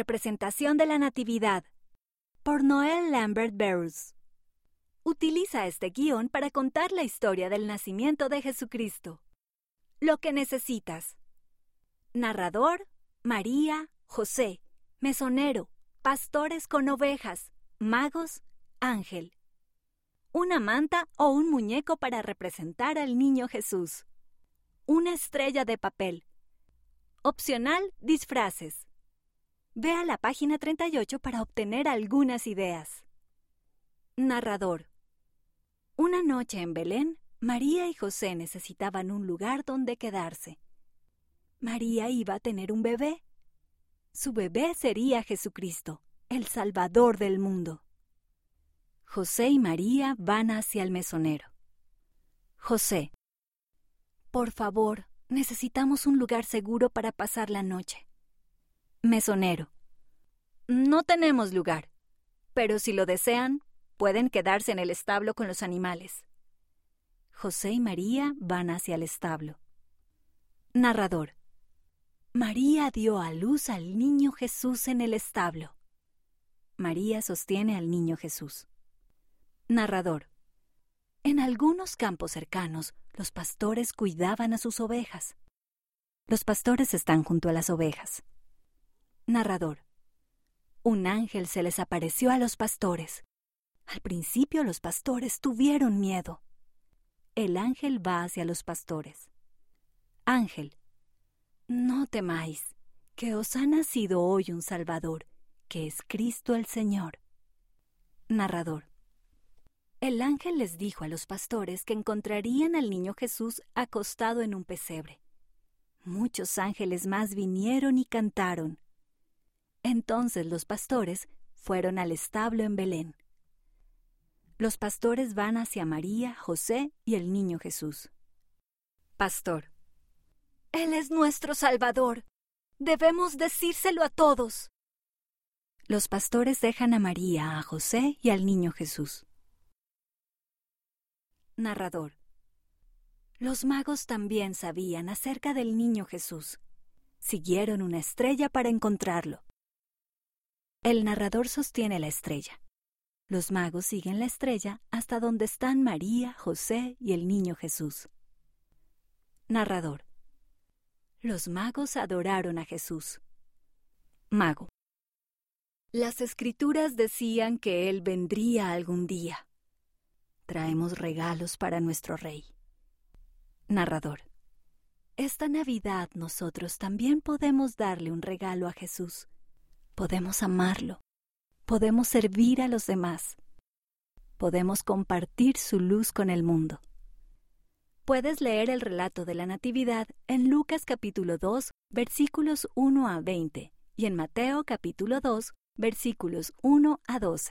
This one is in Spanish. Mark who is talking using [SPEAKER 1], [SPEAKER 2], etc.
[SPEAKER 1] representación de la Natividad, por Noel Lambert Barrows. Utiliza este guion para contar la historia del nacimiento de Jesucristo. Lo que necesitas. Narrador, María, José, mesonero, pastores con ovejas, magos, ángel. Una manta o un muñeco para representar al niño Jesús. Una estrella de papel. Opcional, disfraces. Ve a la página 38 para obtener algunas ideas. Narrador. Una noche en Belén, María y José necesitaban un lugar donde quedarse. María iba a tener un bebé. Su bebé sería Jesucristo, el Salvador del mundo. José y María van hacia el mesonero. José. Por favor, necesitamos un lugar seguro para pasar la noche. Mesonero. No tenemos lugar, pero si lo desean, pueden quedarse en el establo con los animales. José y María van hacia el establo. Narrador. María dio a luz al niño Jesús en el establo. María sostiene al niño Jesús. Narrador. En algunos campos cercanos, los pastores cuidaban a sus ovejas. Los pastores están junto a las ovejas. Narrador. Un ángel se les apareció a los pastores. Al principio los pastores tuvieron miedo. El ángel va hacia los pastores. Ángel, no temáis, que os ha nacido hoy un Salvador, que es Cristo el Señor. Narrador. El ángel les dijo a los pastores que encontrarían al niño Jesús acostado en un pesebre. Muchos ángeles más vinieron y cantaron. Entonces los pastores fueron al establo en Belén. Los pastores van hacia María, José y el niño Jesús. Pastor. Él es nuestro Salvador. Debemos decírselo a todos. Los pastores dejan a María, a José y al niño Jesús. Narrador. Los magos también sabían acerca del niño Jesús. Siguieron una estrella para encontrarlo. El narrador sostiene la estrella. Los magos siguen la estrella hasta donde están María, José y el niño Jesús. Narrador. Los magos adoraron a Jesús. Mago. Las escrituras decían que Él vendría algún día. Traemos regalos para nuestro Rey. Narrador. Esta Navidad nosotros también podemos darle un regalo a Jesús. Podemos amarlo podemos servir a los demás. Podemos compartir su luz con el mundo. Puedes leer el relato de la Natividad en Lucas capítulo 2, versículos 1 a 20 y en Mateo capítulo 2, versículos 1 a 2.